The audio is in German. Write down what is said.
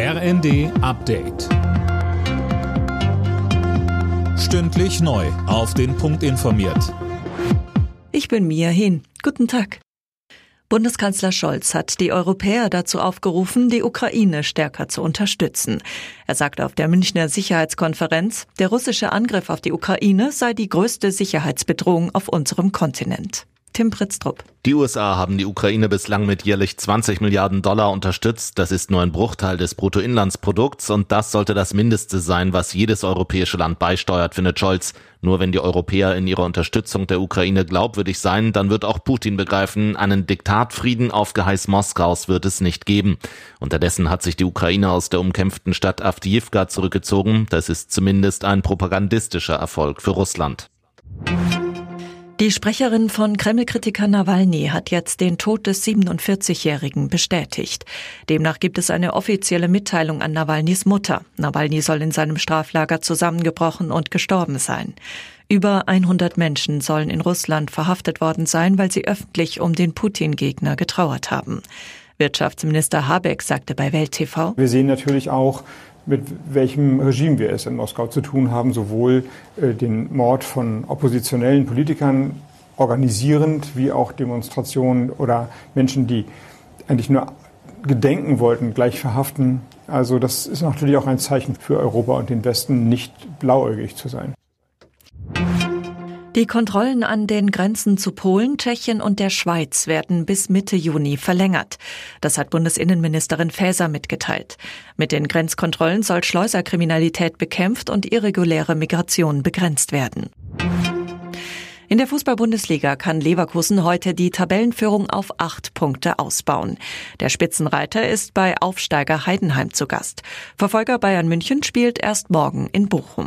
RND Update. Stündlich neu. Auf den Punkt informiert. Ich bin Mia Hin. Guten Tag. Bundeskanzler Scholz hat die Europäer dazu aufgerufen, die Ukraine stärker zu unterstützen. Er sagte auf der Münchner Sicherheitskonferenz, der russische Angriff auf die Ukraine sei die größte Sicherheitsbedrohung auf unserem Kontinent. Tim Pritztrup. Die USA haben die Ukraine bislang mit jährlich 20 Milliarden Dollar unterstützt. Das ist nur ein Bruchteil des Bruttoinlandsprodukts und das sollte das Mindeste sein, was jedes europäische Land beisteuert, findet Scholz. Nur wenn die Europäer in ihrer Unterstützung der Ukraine glaubwürdig sein, dann wird auch Putin begreifen, einen Diktatfrieden auf Geheiß Moskaus wird es nicht geben. Unterdessen hat sich die Ukraine aus der umkämpften Stadt Avdiivka zurückgezogen. Das ist zumindest ein propagandistischer Erfolg für Russland. Die Sprecherin von Kreml-Kritiker Nawalny hat jetzt den Tod des 47-Jährigen bestätigt. Demnach gibt es eine offizielle Mitteilung an Nawalnys Mutter. Nawalny soll in seinem Straflager zusammengebrochen und gestorben sein. Über 100 Menschen sollen in Russland verhaftet worden sein, weil sie öffentlich um den Putin-Gegner getrauert haben. Wirtschaftsminister Habeck sagte bei Welt TV, Wir sehen natürlich auch, mit welchem Regime wir es in Moskau zu tun haben, sowohl äh, den Mord von oppositionellen Politikern organisierend, wie auch Demonstrationen oder Menschen, die eigentlich nur gedenken wollten, gleich verhaften. Also das ist natürlich auch ein Zeichen für Europa und den Westen, nicht blauäugig zu sein. Die Kontrollen an den Grenzen zu Polen, Tschechien und der Schweiz werden bis Mitte Juni verlängert. Das hat Bundesinnenministerin Faeser mitgeteilt. Mit den Grenzkontrollen soll Schleuserkriminalität bekämpft und irreguläre Migration begrenzt werden. In der Fußball-Bundesliga kann Leverkusen heute die Tabellenführung auf acht Punkte ausbauen. Der Spitzenreiter ist bei Aufsteiger Heidenheim zu Gast. Verfolger Bayern München spielt erst morgen in Bochum.